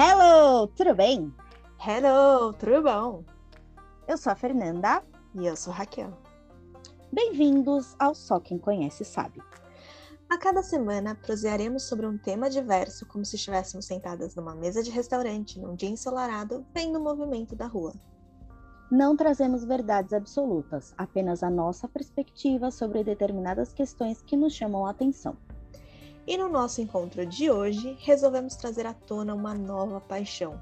Hello, tudo bem? Hello, tudo bom? Eu sou a Fernanda. E eu sou Raquel. Bem-vindos ao Só Quem Conhece Sabe. A cada semana, prosearemos sobre um tema diverso, como se estivéssemos sentadas numa mesa de restaurante, num dia ensolarado, vendo o movimento da rua. Não trazemos verdades absolutas, apenas a nossa perspectiva sobre determinadas questões que nos chamam a atenção. E no nosso encontro de hoje, resolvemos trazer à tona uma nova paixão.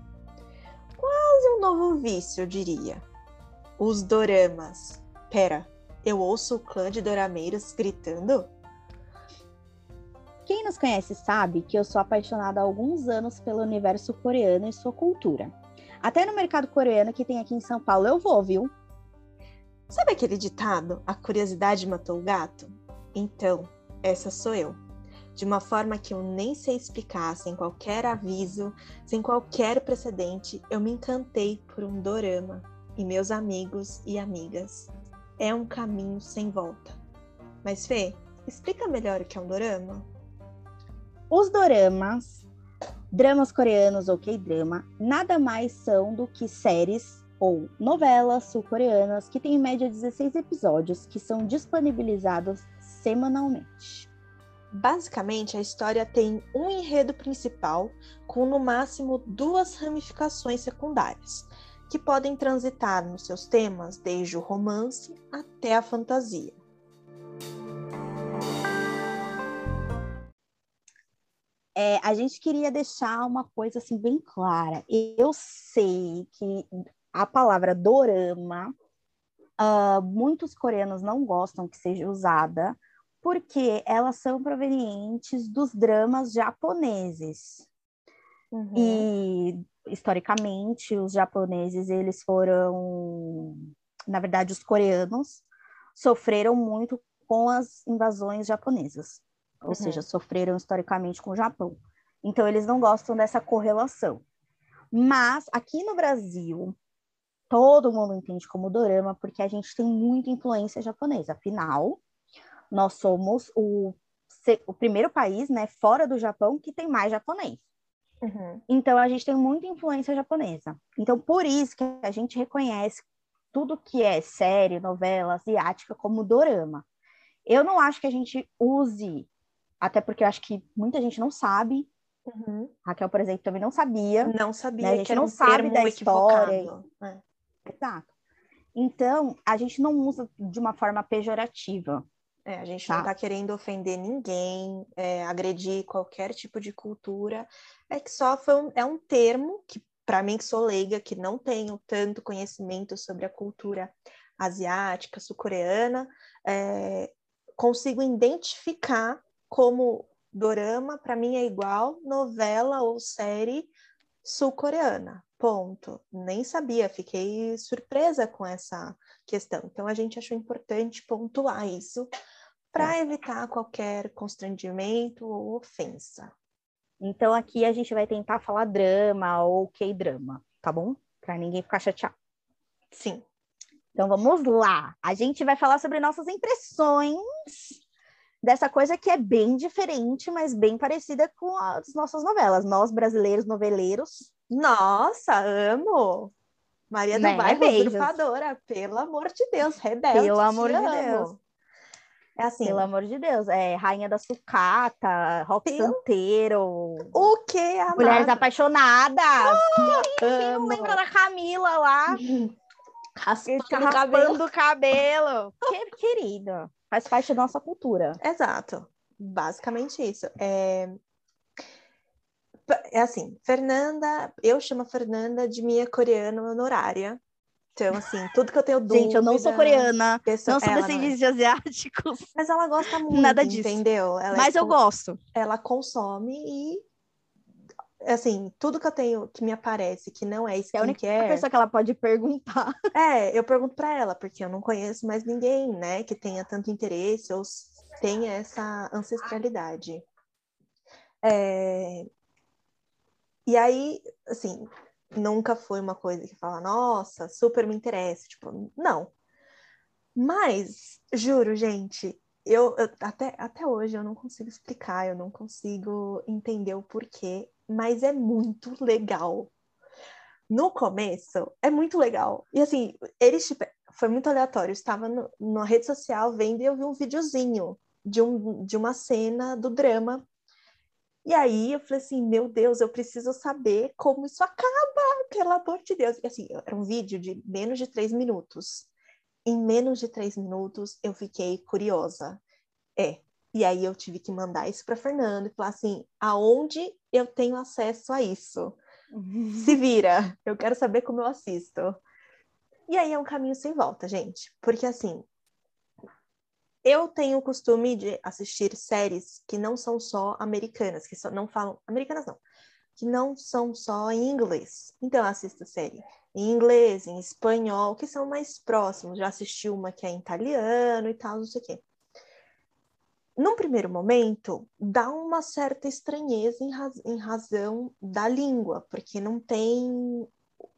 Quase um novo vício, eu diria. Os doramas. Pera, eu ouço o clã de dorameiros gritando? Quem nos conhece sabe que eu sou apaixonada há alguns anos pelo universo coreano e sua cultura. Até no mercado coreano que tem aqui em São Paulo eu vou, viu? Sabe aquele ditado, a curiosidade matou o gato? Então, essa sou eu. De uma forma que eu nem sei explicar, sem qualquer aviso, sem qualquer precedente, eu me encantei por um dorama e meus amigos e amigas. É um caminho sem volta. Mas Fê, explica melhor o que é um dorama? Os doramas, dramas coreanos ou K-drama, nada mais são do que séries ou novelas sul-coreanas que têm em média 16 episódios que são disponibilizados semanalmente. Basicamente, a história tem um enredo principal com no máximo duas ramificações secundárias, que podem transitar nos seus temas desde o romance até a fantasia. é, a gente queria deixar uma coisa assim bem clara. Eu sei que a palavra dorama, uh, muitos coreanos não gostam que seja usada, porque elas são provenientes dos dramas japoneses. Uhum. E historicamente, os japoneses eles foram, na verdade, os coreanos sofreram muito com as invasões japonesas ou uhum. seja, sofreram historicamente com o Japão. Então, eles não gostam dessa correlação. Mas, aqui no Brasil, todo mundo entende como dorama, porque a gente tem muita influência japonesa. Afinal, nós somos o, o primeiro país, né, fora do Japão, que tem mais japonês. Uhum. Então, a gente tem muita influência japonesa. Então, por isso que a gente reconhece tudo que é série, novela asiática como dorama. Eu não acho que a gente use até porque eu acho que muita gente não sabe. Uhum. Raquel, por exemplo, também não sabia. Não sabia. Né? A gente não um sabe da história. É. Exato. Então, a gente não usa de uma forma pejorativa. É, a gente tá? não está querendo ofender ninguém, é, agredir qualquer tipo de cultura. É que só foi um, é um termo que, para mim, que sou leiga, que não tenho tanto conhecimento sobre a cultura asiática, sul-coreana, é, consigo identificar como dorama, para mim é igual novela ou série sul-coreana. Ponto. Nem sabia, fiquei surpresa com essa questão. Então a gente achou importante pontuar isso para é. evitar qualquer constrangimento ou ofensa. Então aqui a gente vai tentar falar drama ou K-drama, tá bom? Para ninguém ficar chateado. Sim. Então vamos lá. A gente vai falar sobre nossas impressões dessa coisa que é bem diferente, mas bem parecida com as nossas novelas. Nós, brasileiros noveleiros. Nossa, amo! Maria né? do Bairro, usurpadora, pelo amor de Deus, rebelde. Pelo amor de Deus. É assim. Pelo amor de Deus. É Rainha da Sucata, Rock. Santeiro. O que? Mulheres Apaixonadas. Oh, não lembra da Camila lá? Raspando, raspando cabelo. o cabelo. Que querido faz parte da nossa cultura. Exato. Basicamente isso. É, é assim, Fernanda, eu chamo a Fernanda de minha coreana honorária. Então, assim, tudo que eu tenho dúvida... Gente, eu não sou coreana, pessoa, não sou descendente de asiáticos. Mas ela gosta muito, Nada disso. entendeu? Ela Mas é, eu gosto. Ela consome e assim, tudo que eu tenho que me aparece que não é skincare... É a única pessoa que ela pode perguntar. É, eu pergunto para ela, porque eu não conheço mais ninguém, né, que tenha tanto interesse ou tenha essa ancestralidade. É... E aí, assim, nunca foi uma coisa que fala, nossa, super me interessa, tipo, não. Mas, juro, gente, eu, eu, até, até hoje eu não consigo explicar, eu não consigo entender o porquê mas é muito legal. No começo, é muito legal. E assim, eles tipo, foi muito aleatório. Eu estava no, na rede social vendo e eu vi um videozinho de, um, de uma cena do drama. E aí eu falei assim, meu Deus, eu preciso saber como isso acaba, pelo amor de Deus. E assim, era um vídeo de menos de três minutos. Em menos de três minutos, eu fiquei curiosa. É. E aí eu tive que mandar isso para Fernando e falar assim, aonde eu tenho acesso a isso? Se vira, eu quero saber como eu assisto. E aí é um caminho sem volta, gente. Porque assim, eu tenho o costume de assistir séries que não são só americanas, que só não falam. Americanas não. Que não são só em inglês. Então eu assisto série em inglês, em espanhol, que são mais próximos. Já assisti uma que é em italiano e tal, não sei o quê. Num primeiro momento, dá uma certa estranheza em, raz em razão da língua, porque não tem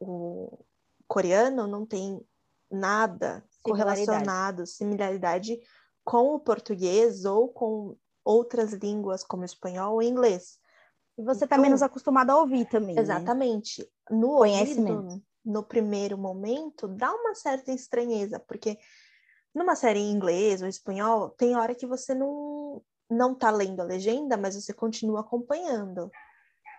o, coreano não tem nada correlacionado, similaridade com o português ou com outras línguas como espanhol ou inglês. E você está então, menos acostumado a ouvir também. Né? Exatamente. Né? No ouvido, no primeiro momento, dá uma certa estranheza, porque numa série em inglês ou espanhol, tem hora que você não não tá lendo a legenda, mas você continua acompanhando.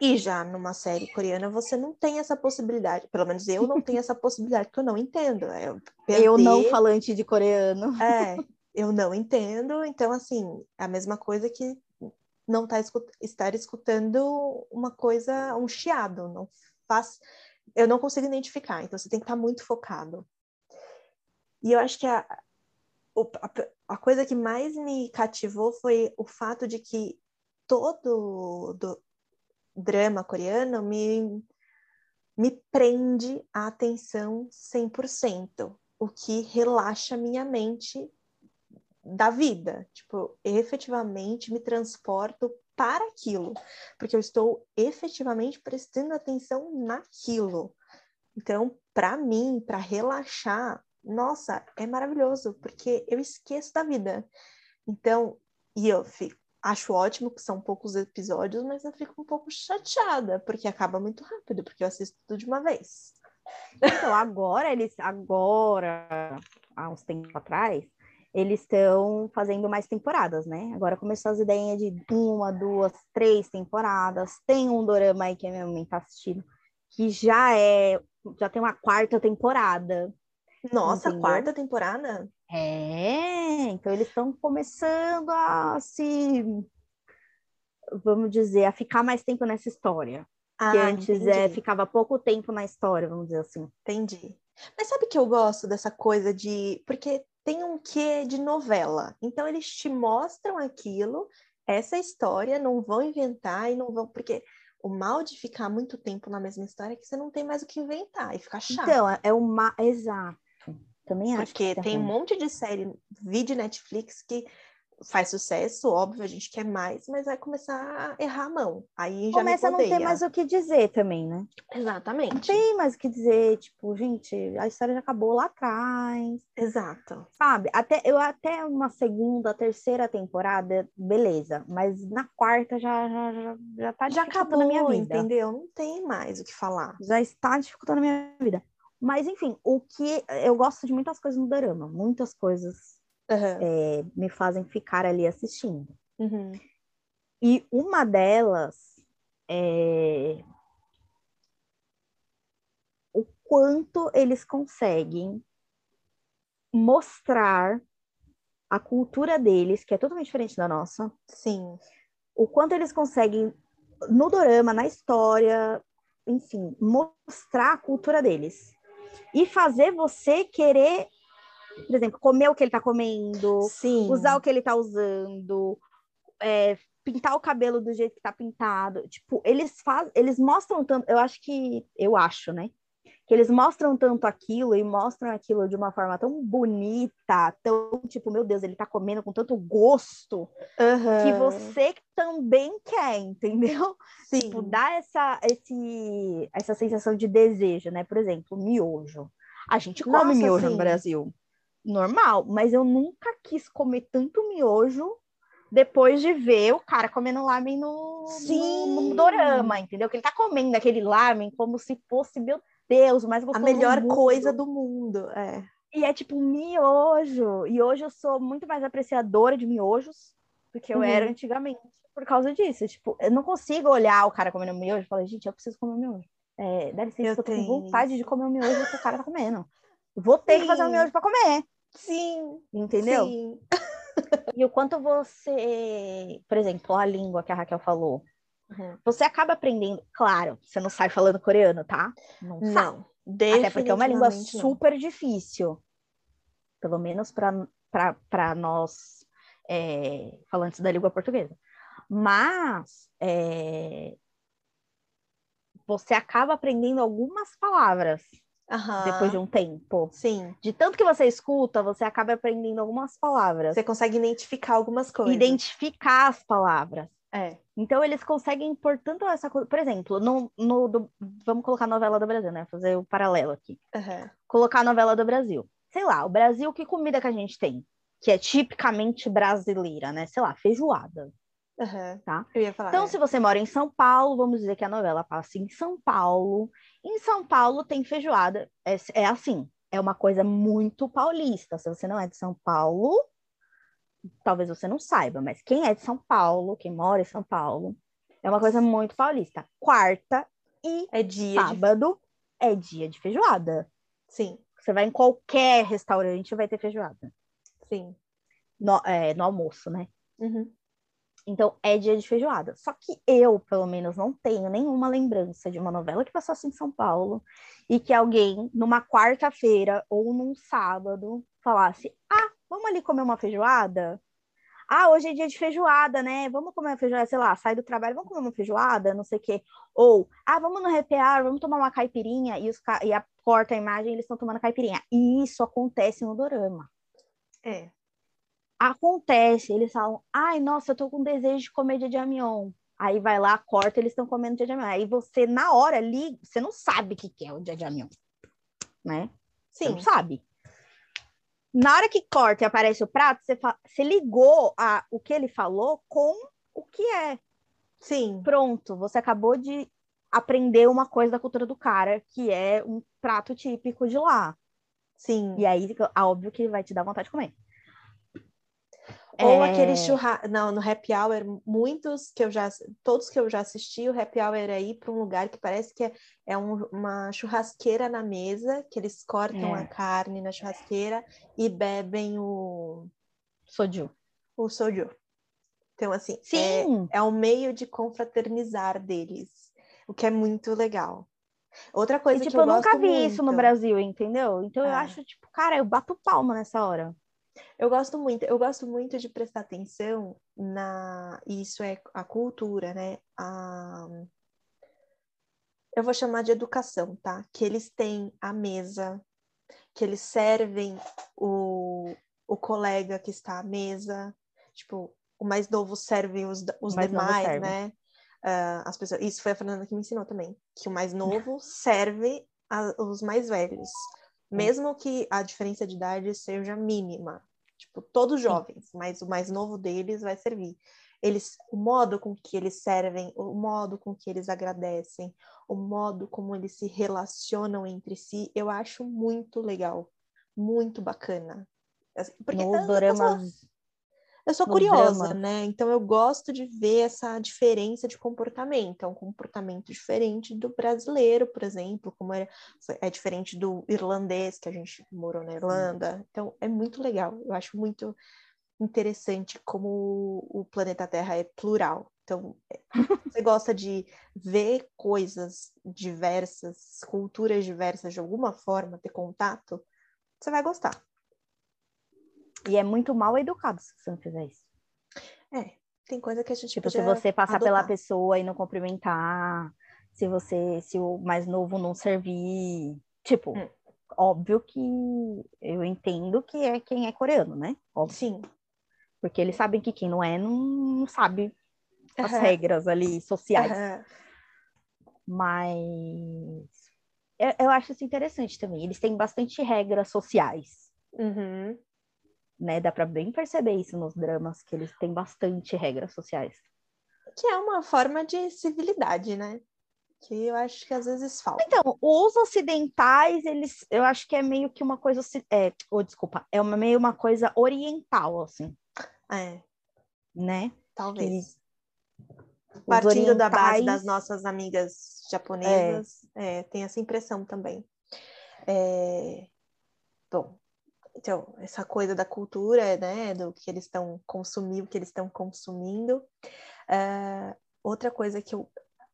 E já numa série coreana você não tem essa possibilidade, pelo menos eu não tenho essa possibilidade, porque eu não entendo. Eu, é perder... eu não falante de coreano. É, eu não entendo, então assim, é a mesma coisa que não tá escut... estar escutando uma coisa, um chiado, não faz, eu não consigo identificar, então você tem que estar muito focado. E eu acho que a, a, a coisa que mais me cativou foi o fato de que todo do, drama coreano me, me prende a atenção 100%, o que relaxa minha mente da vida. Tipo, efetivamente me transporto para aquilo, porque eu estou efetivamente prestando atenção naquilo. Então, para mim, para relaxar, nossa, é maravilhoso, porque eu esqueço da vida. Então, e eu fico acho ótimo que são poucos episódios, mas eu fico um pouco chateada, porque acaba muito rápido, porque eu assisto tudo de uma vez. Então, agora eles, agora, há uns tempos atrás, eles estão fazendo mais temporadas, né? Agora começou as ideias de uma, duas, três temporadas. Tem um dorama aí que a minha mãe tá assistindo, que já é, já tem uma quarta temporada. Nossa, entendeu? quarta temporada? É, então eles estão começando a se, vamos dizer, a ficar mais tempo nessa história. Ah, que antes é, ficava pouco tempo na história, vamos dizer assim. Entendi. Mas sabe que eu gosto dessa coisa de. Porque tem um quê de novela. Então eles te mostram aquilo, essa história, não vão inventar e não vão. Porque o mal de ficar muito tempo na mesma história é que você não tem mais o que inventar e fica chato. Então, é o mal. Exato. Também acho. Porque tem um monte de série, vídeo Netflix que faz sucesso, óbvio, a gente quer mais, mas vai começar a errar a mão. Aí já Começa a não ter mais o que dizer também, né? Exatamente. Não tem mais o que dizer, tipo, gente, a história já acabou lá atrás. Exato. Sabe? Até, eu até uma segunda, terceira temporada, beleza, mas na quarta já, já, já, já tá já acabou, na minha vida. entendeu? Não tem mais o que falar. Já está dificultando a minha vida. Mas, enfim, o que eu gosto de muitas coisas no Dorama, muitas coisas uhum. é, me fazem ficar ali assistindo. Uhum. E uma delas é o quanto eles conseguem mostrar a cultura deles, que é totalmente diferente da nossa. Sim. O quanto eles conseguem, no dorama, na história, enfim, mostrar a cultura deles e fazer você querer, por exemplo, comer o que ele está comendo, Sim. usar o que ele está usando, é, pintar o cabelo do jeito que está pintado. Tipo, eles fazem, eles mostram tanto, eu acho que, eu acho, né? que eles mostram tanto aquilo e mostram aquilo de uma forma tão bonita, tão tipo, meu Deus, ele tá comendo com tanto gosto, uhum. que você também quer, entendeu? Sim. Tipo, dá essa, esse, essa sensação de desejo, né? Por exemplo, miojo. A gente come Nossa, miojo sim. no Brasil. Normal, mas eu nunca quis comer tanto miojo depois de ver o cara comendo lamen no, no, no dorama, entendeu? Que ele tá comendo aquele lamen como se fosse, meu Deus, o mais A gostoso melhor do coisa do mundo. É. E é tipo miojo. E hoje eu sou muito mais apreciadora de miojos do que eu Uhum. era antigamente por causa disso. Tipo, eu não consigo olhar o cara comendo miojo e falar, gente, eu preciso comer miojo. É, dá licença, Eu eu tô com tenho vontade de comer um miojo que o cara tá comendo. Vou ter que fazer um Sim. miojo pra comer, Sim. entendeu? Sim. E o quanto você, por exemplo, a língua que a Raquel falou, Uhum. você acaba aprendendo, claro, você não sai falando coreano, tá? Não, sai. Não. Até porque é uma língua não. super difícil. Pelo menos para nós é, falantes da língua portuguesa. Mas é, você acaba aprendendo algumas palavras Aham. depois de um tempo. Sim. De tanto que você escuta, você acaba aprendendo algumas palavras. Você consegue identificar algumas coisas. Identificar as palavras. É. Então, eles conseguem impor tanto essa coisa. Por exemplo, no, no do- vamos colocar a novela do Brasil, né? Fazer o paralelo aqui. Aham. Colocar a novela do Brasil. Sei lá, o Brasil, que comida que a gente tem? Que é tipicamente brasileira, né? Sei lá, feijoada. Aham. Tá. Falar. Então, é. se você mora em São Paulo, vamos dizer que a novela passa em São Paulo. Em São Paulo tem feijoada. É, é assim, é uma coisa muito paulista. Se você não é de São Paulo, talvez você não saiba, mas quem é de São Paulo, quem mora em São Paulo, é uma coisa muito paulista. Quarta e É dia de... sábado é dia de feijoada. Sim, Você vai em qualquer restaurante vai ter feijoada. sim. No, é, no almoço, né? Uhum. Então, é dia de feijoada. Só que eu, pelo menos, não tenho nenhuma lembrança de uma novela que passasse em São Paulo e que alguém, numa quarta-feira ou num sábado, falasse: Ah, vamos ali comer uma feijoada? Ah, hoje é dia de feijoada, né? Vamos comer uma feijoada, sei lá, sai do trabalho, vamos comer uma feijoada, não sei o quê. Ou, ah, vamos no hour, vamos tomar uma caipirinha, e, os e a corta a imagem, eles estão tomando caipirinha. E isso acontece no dorama É. acontece, eles falam, ai, nossa, eu tô com desejo de comer jajamion. Aí vai lá, corta, eles estão comendo jajamion. Aí você, na hora ali, você não sabe o que que é o jajamion, né? Você Sim. não sabe. Na hora que corta e aparece o prato, você, fa- você ligou a, o que ele falou com o que é. Sim. Pronto, você acabou de aprender uma coisa da cultura do cara, que é um prato típico de lá. Sim. E aí, óbvio que vai te dar vontade de comer. Ou É, aquele churrasco. Não, no happy hour, muitos que eu já. Todos que eu já assisti, o happy hour é ir para um lugar que parece que é, é um- uma churrasqueira na mesa, que eles cortam É. a carne na churrasqueira e bebem o, Soju. o soju. Então, assim, é, Sim, é um meio de confraternizar deles, o que é muito legal. Outra E, coisa tipo, que eu, eu nunca vi muito, isso no Brasil, entendeu? Então eu É. acho, tipo, cara, eu bato palma nessa hora. Eu gosto muito, eu gosto muito de prestar atenção na. Isso é a cultura, né? A... Eu vou chamar de educação, tá? Que eles têm a mesa, que eles servem o, o colega que está à mesa, tipo, o mais novo serve os, os demais, serve. né? Ah, as pessoas... Isso foi a Fernanda que me ensinou também, que o mais novo serve a- os mais velhos, mesmo que a diferença de idade seja mínima. Tipo, todos jovens, mas o mais novo deles vai servir. Eles, o modo com que eles servem, o modo com que eles agradecem, o modo como eles se relacionam entre si, eu acho muito legal, muito bacana. Assim, Porque No eu, dorama, eu sou no curiosa, drama. né? Então eu gosto de ver essa diferença de comportamento. É um comportamento diferente do brasileiro, por exemplo, como é, é diferente do irlandês, que a gente morou na Irlanda. Então é muito legal. Eu acho muito interessante como o planeta Terra é plural. Então, é, você gosta de ver coisas diversas, culturas diversas de alguma forma, ter contato, você vai gostar. E é muito mal educado se você não fizer isso. É, tem coisa que a gente Tipo, se você passar pela adotar. pessoa e não cumprimentar, se você, se o mais novo não servir, tipo, Hum. óbvio que eu entendo que é quem é coreano, né? Óbvio, Sim. porque eles sabem que quem não é não, sabe as Aham. regras ali sociais. Aham. Mas eu, eu acho isso interessante também. Eles têm bastante regras sociais. Uhum. Né? Dá para bem perceber isso nos dramas, que eles têm bastante regras sociais. Que é uma forma de civilidade, né? Que eu acho que às vezes falta. Então, os ocidentais, eles, eu acho que é meio que uma coisa, é, oh, desculpa, é uma, meio uma coisa oriental, assim. É. Né? Talvez. Partindo da base das nossas amigas japonesas, é. É, tem essa impressão também. É... Bom, então, essa coisa da cultura, né, do que eles estão consumindo, que eles estão consumindo. Uh, outra coisa que eu,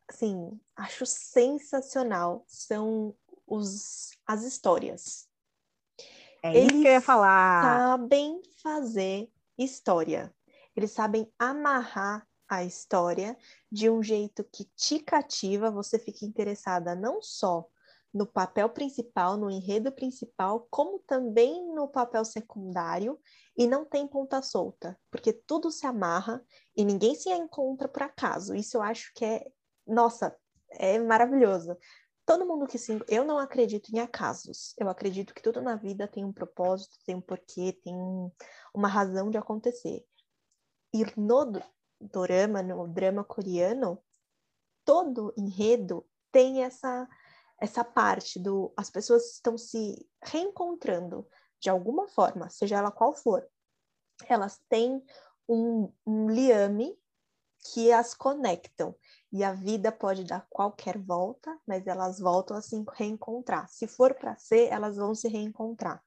assim, acho sensacional são os, as histórias. É eles isso que eu ia falar. sabem fazer história. Eles sabem amarrar a história de um jeito que te cativa, você fica interessada não só no papel principal, no enredo principal, como também no papel secundário, e não tem ponta solta, porque tudo se amarra e ninguém se encontra por acaso. Isso eu acho que é, nossa, é maravilhoso. Todo mundo que se. Eu não acredito em acasos. Eu acredito que tudo na vida tem um propósito, tem um porquê, tem uma razão de acontecer. E no dorama, no drama coreano, todo enredo tem essa essa parte do as pessoas estão se reencontrando de alguma forma, seja ela qual for. Elas têm um, um liame que as conectam. E a vida pode dar qualquer volta, mas elas voltam a se reencontrar. Se for para ser, elas vão se reencontrar.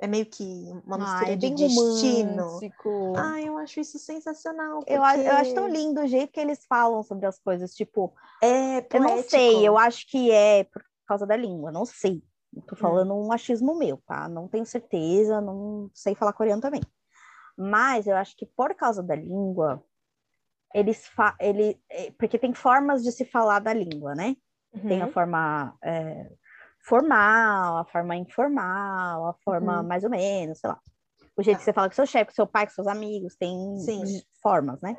É meio que uma mistura é de destino. Romântico. Ah, eu acho isso sensacional. Porque... Eu, acho, eu acho tão lindo o jeito que eles falam sobre as coisas. Tipo, é poético. eu não sei, eu acho que é por causa da língua, não sei. Tô hum. falando um achismo meu, tá? Não tenho certeza, não sei falar coreano também. Mas eu acho que por causa da língua, eles fa ele é, porque tem formas de se falar da língua, né? Uhum. Tem a uhum. forma é, formal, a forma informal, a forma uhum. mais ou menos, sei lá. O jeito tá. que você fala com seu chefe, com seu pai, com seus amigos, tem Sim. formas, né?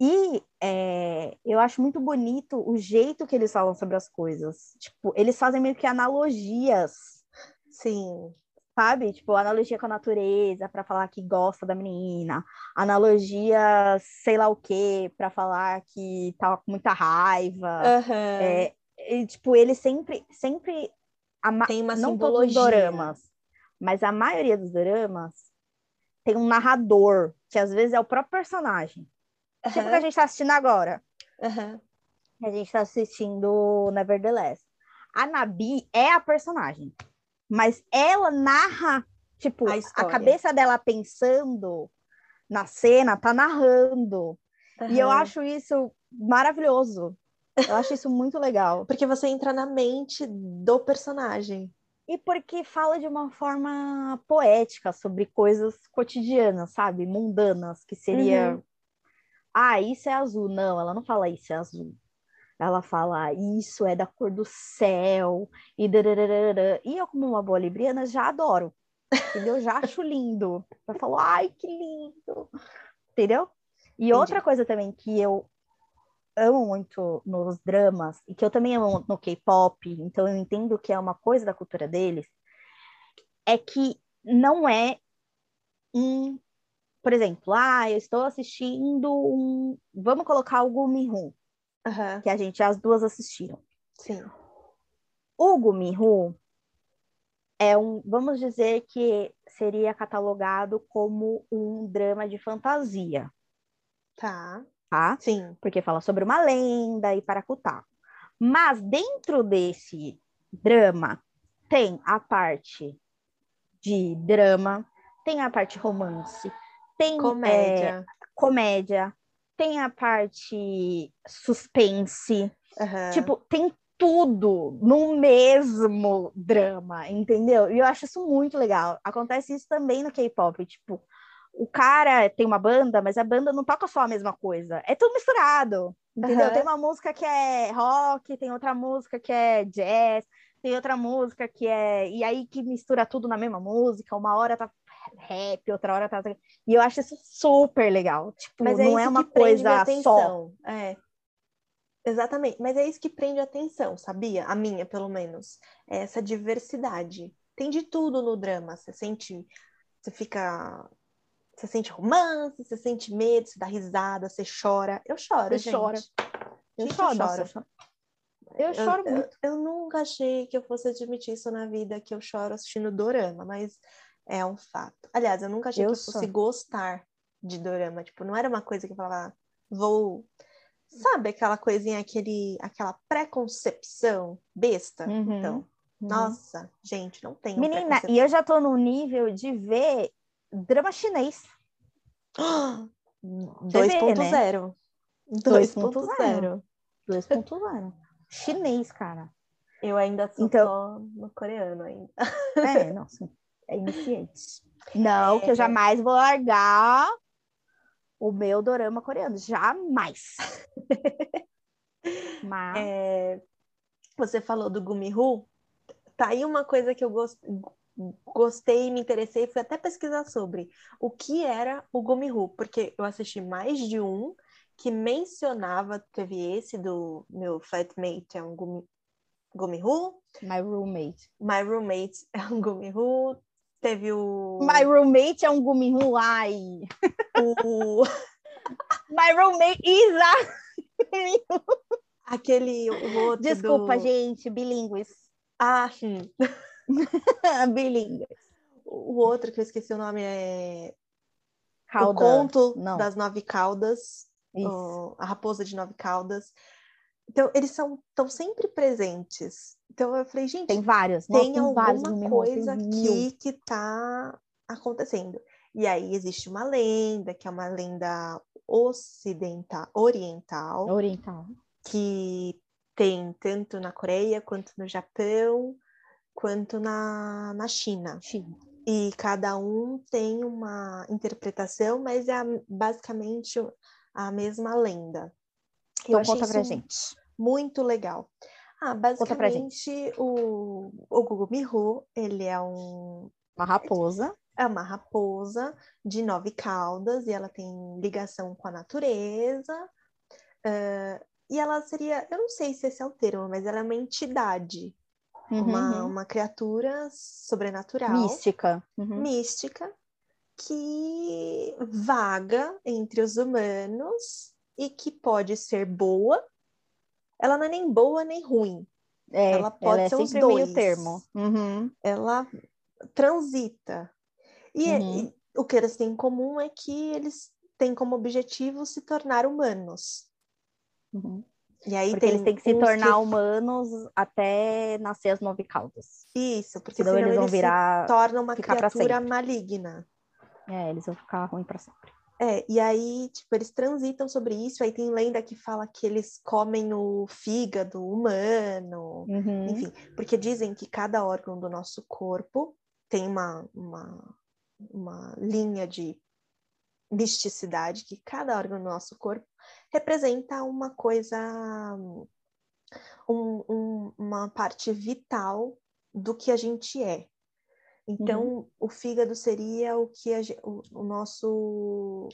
E é, eu acho muito bonito o jeito que eles falam sobre as coisas. Tipo, eles fazem meio que analogias. Sim. Sabe? Tipo, analogia com a natureza para falar que gosta da menina. Analogia, sei lá o quê, para falar que tava com muita raiva. Uhum. É, e, tipo, ele sempre, sempre tem uma não simbologia. todos os doramas, mas a maioria dos doramas tem um narrador, que às vezes é o próprio personagem. Uhum. Tipo o que a gente está assistindo agora. Uhum. A gente está assistindo Nevertheless. A Nabi é a personagem, mas ela narra, tipo, a, a cabeça dela pensando na cena, tá narrando. Uhum. E eu acho isso maravilhoso. Eu acho isso muito legal. Porque você entra na mente do personagem. E porque fala de uma forma poética sobre coisas cotidianas, sabe? Mundanas, que seria. Uhum. Ah, isso é azul. Não, ela não fala isso é azul. Ela fala, isso é da cor do céu. E, dararara. e eu, como uma boa libriana, já adoro. Entendeu? Já acho lindo. Eu falo, ai, que lindo. Entendeu? E Entendi. outra coisa também que eu amo muito nos dramas, e que eu também amo no K-pop, então eu entendo que é uma coisa da cultura deles, é que não é um. Por exemplo, ah, eu estou assistindo um. Vamos colocar o Gumihu, uhum. que a gente as duas assistiram. Sim. O Gumihu é um. Vamos dizer que seria catalogado como um drama de fantasia. Tá tá? Sim. Porque fala sobre uma lenda e paracutá. Mas dentro desse drama tem a parte de drama, tem a parte romance, tem comédia, é, comédia tem a parte suspense. Uhum. Tipo, tem tudo no mesmo drama, entendeu? E eu acho isso muito legal. Acontece isso também no K-pop, tipo, o cara tem uma banda, mas a banda não toca só a mesma coisa. É tudo misturado, entendeu? Uhum. Tem uma música que é rock, tem outra música que é jazz, tem outra música que é. E aí que mistura tudo na mesma música, uma hora tá rap, outra hora tá. E eu acho isso super legal. Tipo, mas é não é, é uma coisa só. É. Exatamente, mas é isso que prende a atenção, sabia? A minha, pelo menos. É essa diversidade. Tem de tudo no drama. Você sente você fica. Você sente romance, você sente medo, você dá risada, você chora. Eu choro, Você gente. chora. Eu Gente, choro, eu nossa, choro. eu choro. Eu choro eu, muito. eu nunca achei que eu fosse admitir isso na vida, que eu choro assistindo dorama, mas é um fato. Aliás, eu nunca achei Eu que eu fosse gostar de dorama. Tipo, não era uma coisa que eu falava, "Ah, vou. Sabe aquela coisinha, aquele, aquela preconcepção besta? Uhum, Então, Uhum. nossa, gente, não tem Menina, e eu já tô no nível de ver drama chinês. 2.0. 2.0. 2.0. Chinês, cara. Eu ainda sou Então- no coreano ainda. É, não, sim. É iniciante. Não, que eu É. jamais vou largar o meu dorama coreano. Jamais. Mas. É, você falou do Gumihu, tá aí uma coisa que eu gos- gostei, me interessei, fui até pesquisar sobre o que era o Gumihu, porque eu assisti mais de um que mencionava, teve esse do meu flatmate é um Gumi, Gumihu, My roommate. My Roommate é um Gumihu, teve o, My roommate é um gumihu. Ai. o My roommate is a... aquele o outro Desculpa, do... gente, bilíngues. Ah, hum. bilíngues. o outro que eu esqueci o nome é o conto Não. das nove caudas, Isso. o- a raposa de nove caudas. Então, eles são estão sempre presentes. Então, eu falei, gente, Tem vários. tem tem alguma coisa aqui que está acontecendo. E aí existe uma lenda, que é uma lenda ocidental, oriental, Oriental. que tem tanto na Coreia, quanto no Japão, quanto na, na China. China. E cada um tem uma interpretação, mas é basicamente a mesma lenda. Então conta pra gente. Muito legal. Ah, basicamente o, o Gugumihu, ele é um Uma raposa. é uma raposa de nove caudas e ela tem ligação com a natureza. Ah, e ela seria, eu não sei se esse é o termo, mas ela é uma entidade, uma, Uhum, uma criatura sobrenatural, Mística. Uhum. mística, que vaga entre os humanos e que pode ser boa. Ela não é nem boa nem ruim, É, Ela pode é ser os sempre meio dois. termo. Uhum. ela transita. E, Uhum. e o que eles têm em comum é que eles têm como objetivo se tornar humanos. Uhum. E aí Porque eles têm que se tornar humanos até nascer as nove caudas. Isso, porque Senão senão eles vão se virar. tornam uma ficar pra criatura maligna. É, eles vão ficar ruim pra sempre. É, e aí, tipo, eles transitam sobre isso, aí tem lenda que fala que eles comem o fígado humano, Uhum. enfim, porque dizem que cada órgão do nosso corpo tem uma, uma, uma linha de misticidade, que cada órgão do nosso corpo representa uma coisa, um- um- uma parte vital do que a gente é. Então, o fígado seria o que a o, o nosso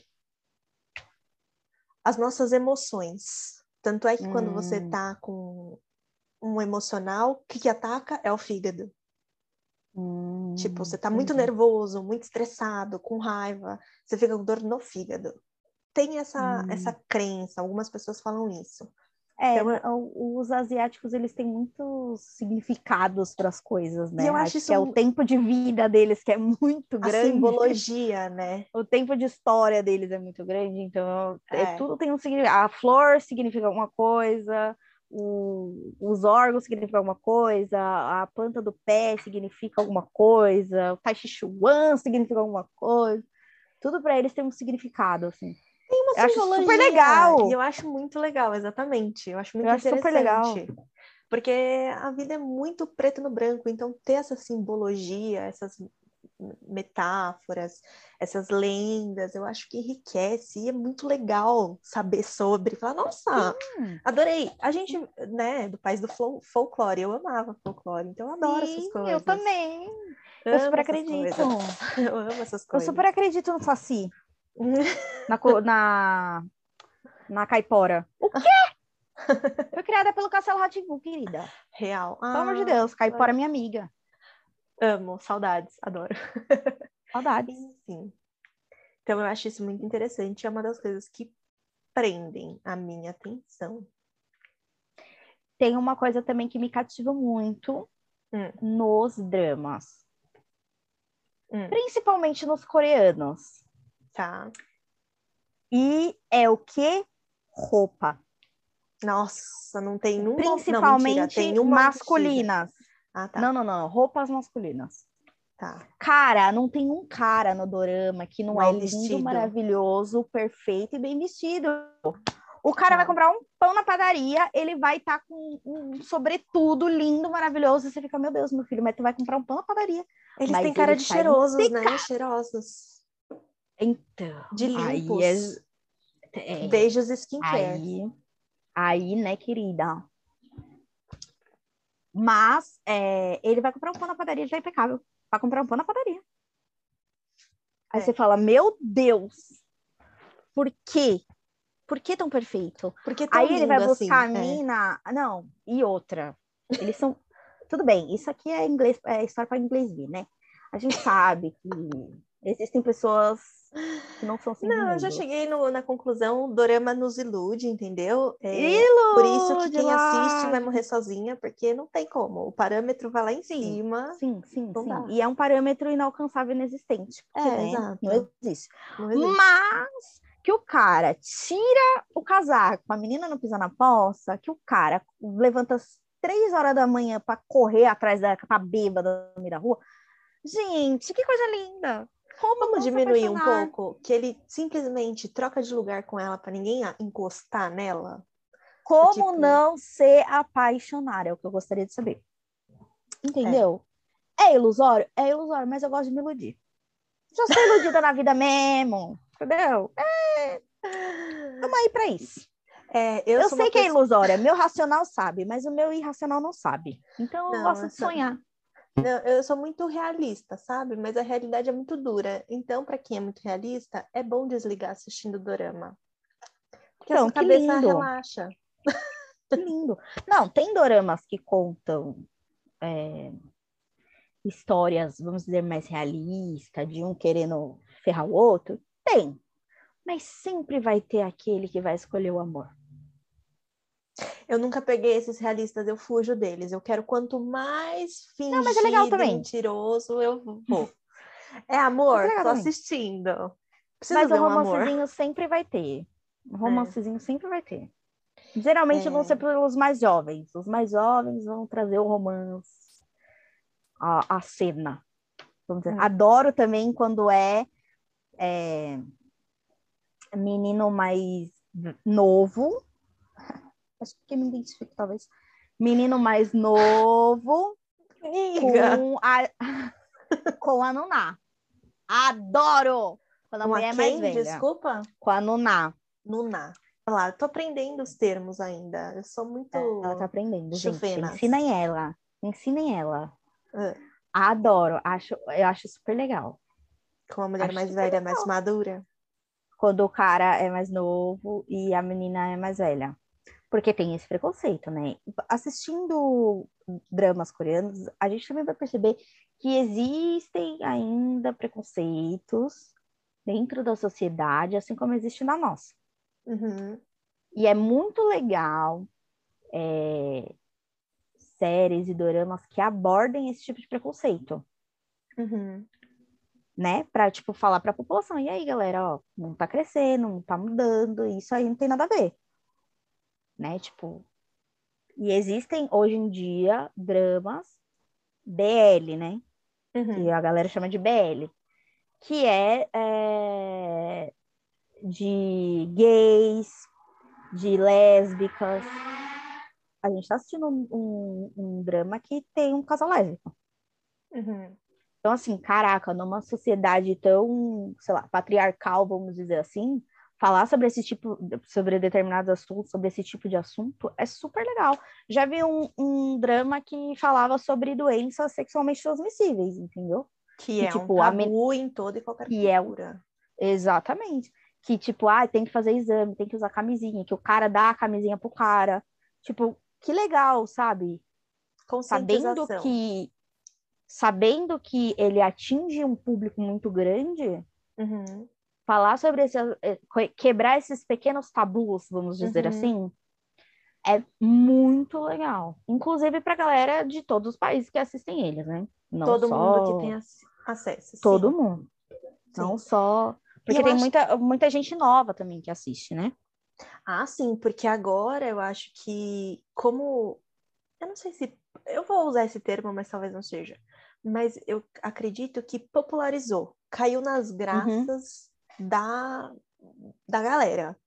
as nossas emoções. Tanto é que quando você Hum. tá com um emocional, o que, que ataca é o fígado. Hum, Tipo, você tá muito nervoso, muito estressado, com raiva, você fica com dor no fígado. Tem essa, Hum. essa crença, algumas pessoas falam isso. É, Então, o- os asiáticos, eles têm muitos significados para as coisas, né? eu acho Acho isso que é o tempo de vida deles que é muito A grande. simbologia, né? O tempo de história deles é muito grande, então é, É. tudo tem um significado. A flor significa alguma coisa, o- os órgãos significam alguma coisa, a planta do pé significa alguma coisa, o Tai Chi Chuan significa alguma coisa. Tudo para eles tem um significado, assim. Tem uma Eu acho super legal. E eu acho muito legal, exatamente. Eu acho muito acho super interessante. Porque a vida é muito preto no branco, então ter essa simbologia, essas metáforas, essas lendas, eu acho que enriquece e é muito legal saber sobre. Falar, nossa, Sim. adorei. A gente, né, do país do fol- folclore, eu amava folclore, então eu adoro essas Sim, coisas. eu também. Eu Amo super essas acredito. Eu amo essas Eu coisas. super acredito no Saci. Na, na, na caipora. O quê? Foi criada pelo Castelo Ratimbu, querida. Real. Pelo amor de Ah, Deus, caipora é minha amiga. Amo, saudades, adoro. Saudades. Enfim. Então eu acho isso muito interessante, é uma das coisas que prendem a minha atenção. Tem uma coisa também que me cativa muito Hum. nos dramas, Hum, principalmente nos coreanos. Tá. E é o que? Roupa. Nossa, não tem um. não, Principalmente mentira, tem uma masculinas. Ah, tá. Não, não, não. Roupas masculinas. tá. Cara, não tem um cara no dorama que não é lindo, vestido. maravilhoso, perfeito e bem vestido. O cara vai Tá. comprar um pão na padaria, ele vai estar com um sobretudo lindo, maravilhoso. E você fica, meu Deus, meu filho, mas tu vai comprar um pão na padaria. Eles Mas têm cara de tá cheirosos, né? Cheirosos. Então, De limpos. aí é, é, Beijos skincare. aí, aí, né, querida? Mas é, ele vai comprar um pão na padaria, ele tá impecável. Vai comprar um pão na padaria. Aí É. você fala, meu Deus, por quê? Por que tão perfeito? Porque tão Aí ele vai lindo buscar assim, a é. mina. Não, e outra. Eles são. Tudo bem, isso aqui é inglês, é história para inglês ver, né? A gente sabe que existem pessoas que não são do Não, eu já cheguei no- na conclusão, o dorama nos ilude, entendeu? É, Ilude por isso que quem lá. assiste vai morrer sozinha, porque não tem como. O parâmetro vai lá em Sim, cima. Sim, sim, sim. dá. E é um parâmetro inalcançável, inexistente. porque, É, né, exato. Não existe. Não existe. Mas que o cara tira o casaco, a menina não pisa na poça, que o cara levanta às três horas da manhã para correr atrás da bêbada no meio da rua. Gente, que coisa linda! Como Vamos diminuir um pouco? Que ele simplesmente troca de lugar com ela para ninguém encostar nela? Como tipo- não ser apaixonar? É o que eu gostaria de saber. Entendeu? É. ilusório? É ilusório, mas eu gosto de me iludir. Já sou iludida na vida mesmo, entendeu? É. Vamos aí pra isso. É, eu Eu, sei que é pessoa- ilusória, meu racional sabe, mas o meu irracional não sabe. Então eu Não, gosto de sonhar. Não, eu sou muito realista, sabe? Mas a realidade é muito dura. Então, para quem é muito realista, é bom desligar assistindo dorama. Porque Então, a cabeça lindo. relaxa. Que lindo. Não, tem doramas que contam é, histórias, vamos dizer, mais realistas, de um querendo ferrar o outro. Tem. Mas sempre vai ter aquele que vai escolher o amor. Eu nunca peguei esses realistas, eu fujo deles. Eu quero quanto mais fingido mas é legal também. mentiroso eu vou. É amor? É Tô também. assistindo. Preciso Mas o um romancezinho sempre vai ter. O romancezinho sempre vai ter. Geralmente vão ser pelos mais jovens. Os mais jovens vão trazer o romance, a, a cena. Vamos dizer. Hum. Adoro também quando é, é, menino mais novo. Acho que me identifico, talvez. Menino mais novo Amiga, com a, com a Nuná. Adoro! Quando a mulher é mais velha. Desculpa? Com a Nuná. Nuna. Olha lá, eu tô aprendendo os termos ainda. Eu sou muito. Ela tá aprendendo, gente. Chuvenas. Ensinem ela. Ensinem ela. Ah, Adoro. Acho, eu acho super legal. com uma mulher Acho mais velha, legal. mais madura. Quando o cara é mais novo e a menina é mais velha. Porque tem esse preconceito, né? Assistindo dramas coreanos, a gente também vai perceber que existem ainda preconceitos dentro da sociedade, assim como existe na nossa. Uhum. E é muito legal é, séries e doramas que abordem esse tipo de preconceito, Uhum. né? Pra, tipo, falar pra população, e aí, galera, ó, não tá crescendo, não tá mudando, isso aí não tem nada a ver. Né? Tipo, e existem, hoje em dia, dramas BL, né? Uhum. que a galera chama de BL, que é, é, de gays, de lésbicas. A gente tá assistindo um, um- um drama que tem um casal lésbico. Uhum. Então, assim, caraca, numa sociedade tão, sei lá, patriarcal, vamos dizer assim, falar sobre esse tipo, sobre determinados assuntos, sobre esse tipo de assunto, é super legal. Já vi um, um drama que falava sobre doenças sexualmente transmissíveis, entendeu? Que Que, é um tipo, a men- tabu em toda e qualquer que é cultura. Exatamente. Que, tipo, ah, tem que fazer exame, tem que usar camisinha, que o cara dá a camisinha pro cara. Tipo, que legal, sabe? Sabendo que. sabendo que ele atinge um público muito grande, Uhum. Falar sobre esse, eh, que- quebrar esses pequenos tabus, vamos dizer Uhum. assim, é muito legal. Inclusive para galera de todos os países que assistem eles, né? Não Todo só mundo que tem ac- acesso. sim. todo mundo. Sim. Não só. Porque tem acho- muita, muita gente nova também que assiste, né? Ah, sim, porque agora eu acho que como eu não sei se eu vou usar esse termo, mas talvez não seja. Mas eu acredito que popularizou, caiu nas graças da da galera.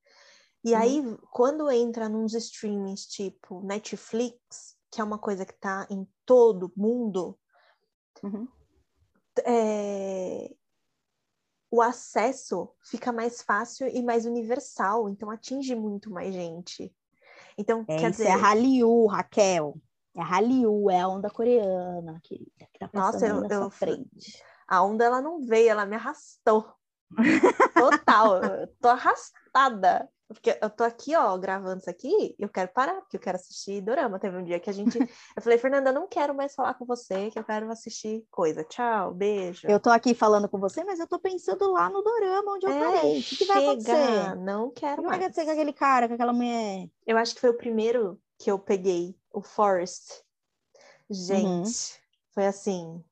E aí, quando entra nos streamings tipo Netflix, que é uma coisa que tá em todo mundo, Uhum. é, o acesso fica mais fácil e mais universal, então atinge muito mais gente. Então, É, quer isso dizer, é Hallyu, Raquel. É Hallyu, é a onda coreana, querida, que tá Nossa, passando aí eu- na eu- frente. a onda ela não veio, ela me arrastou. Total, eu tô arrastada. Porque eu tô aqui, ó, gravando isso aqui, e eu quero parar, porque eu quero assistir Dorama. Teve um dia que a gente. Eu falei, Fernanda, eu não quero mais falar com você, que eu quero assistir coisa. Tchau, beijo. Eu tô aqui falando com você, mas eu tô pensando lá no dorama onde eu É, parei. O que, que vai acontecer? Não O quero que vai mais. acontecer com aquele cara, com aquela mulher? Eu acho que foi o primeiro que eu peguei, o Forest. Gente, foi assim.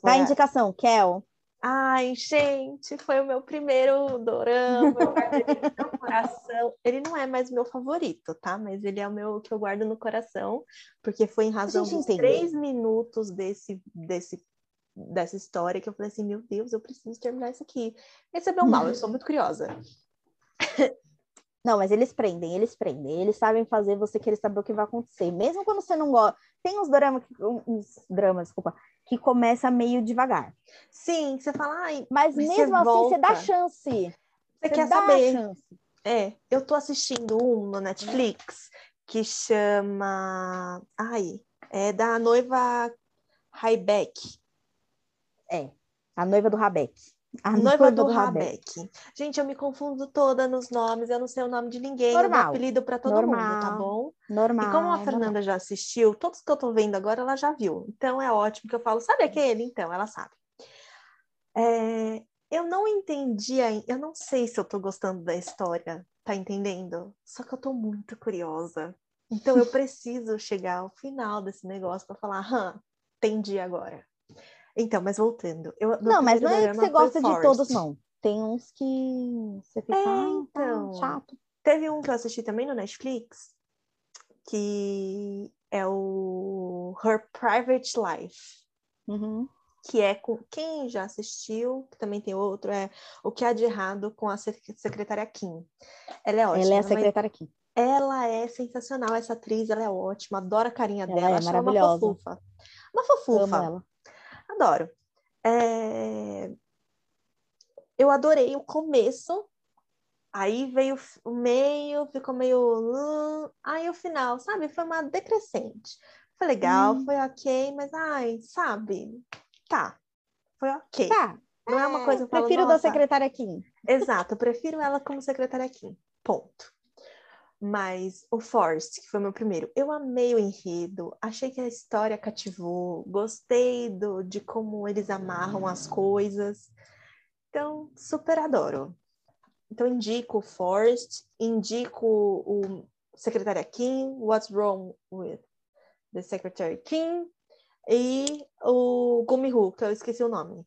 foi a- indicação, Kel. Ai, gente, foi o meu primeiro dorama, eu guardo ele no coração. Ele não é mais meu favorito, tá? Mas ele é o meu que eu guardo no coração, porque foi em razão dos três minutos desse, desse, dessa história que eu falei assim, meu Deus, eu preciso terminar isso aqui. Esse é meu mal, eu sou muito curiosa. Não, mas eles prendem, eles prendem. Eles sabem fazer você querer saber o que vai acontecer. Mesmo quando você não gosta. Tem uns dramas, uns dramas, desculpa, que começa meio devagar. Sim, você fala, ai, Mas mesmo você assim, você dá volta. chance. você quer dá a saber. chance. É, eu tô assistindo um no Netflix que chama. Ai, é da noiva Raibeck. É. A noiva do Rabeck. A Noiva do Rabeck. Gente, eu me confundo toda nos nomes, eu não sei o nome de ninguém, eu dou Normal. apelido pra todo mundo, tá Normal. bom? Normal. E como a normal. Fernanda já assistiu, todos que eu tô vendo agora ela já viu. Então é ótimo que eu falo, sabe aquele? Então, ela sabe. É, eu não entendi ainda, eu não sei se eu tô gostando da história, tá entendendo? Só que eu tô muito curiosa. Então eu preciso chegar ao final desse negócio pra falar, hã, entendi agora. Então, mas voltando. Eu, Não, mas não é que dorama você gosta de todos, não. Tem uns que você fica, É, ah, tá então. chato. Teve um que eu assisti também no Netflix, que é o Her Private Life, Uhum. que é com quem já assistiu, que também tem outro, é O que há de errado com a sec- secretária Kim. Ela é ótima. Ela é a secretária aqui. ela é sensacional, essa atriz, ela é ótima, adoro a carinha Ela dela, é acho ela uma maravilhosa. fofufa. Uma Amo fofufa. ela. Adoro. É, Eu adorei o começo, aí veio o meio, ficou meio. hum, Aí o final, sabe? Foi uma decrescente. Foi legal, Hum. foi ok, mas ai, sabe? Tá. Foi ok. Tá. Não é uma coisa que eu falo, Prefiro da "Nossa, secretária aqui. Exato, eu prefiro ela como secretária aqui. Ponto. Mas o Forrest, que foi meu primeiro, eu amei o enredo, achei que a história cativou, gostei do, de como eles amarram as coisas. Então, super adoro. Então, indico o Forrest, indico o Secretária Kim, What's Wrong with the Secretary Kim, e o Gumihu, que eu esqueci o nome.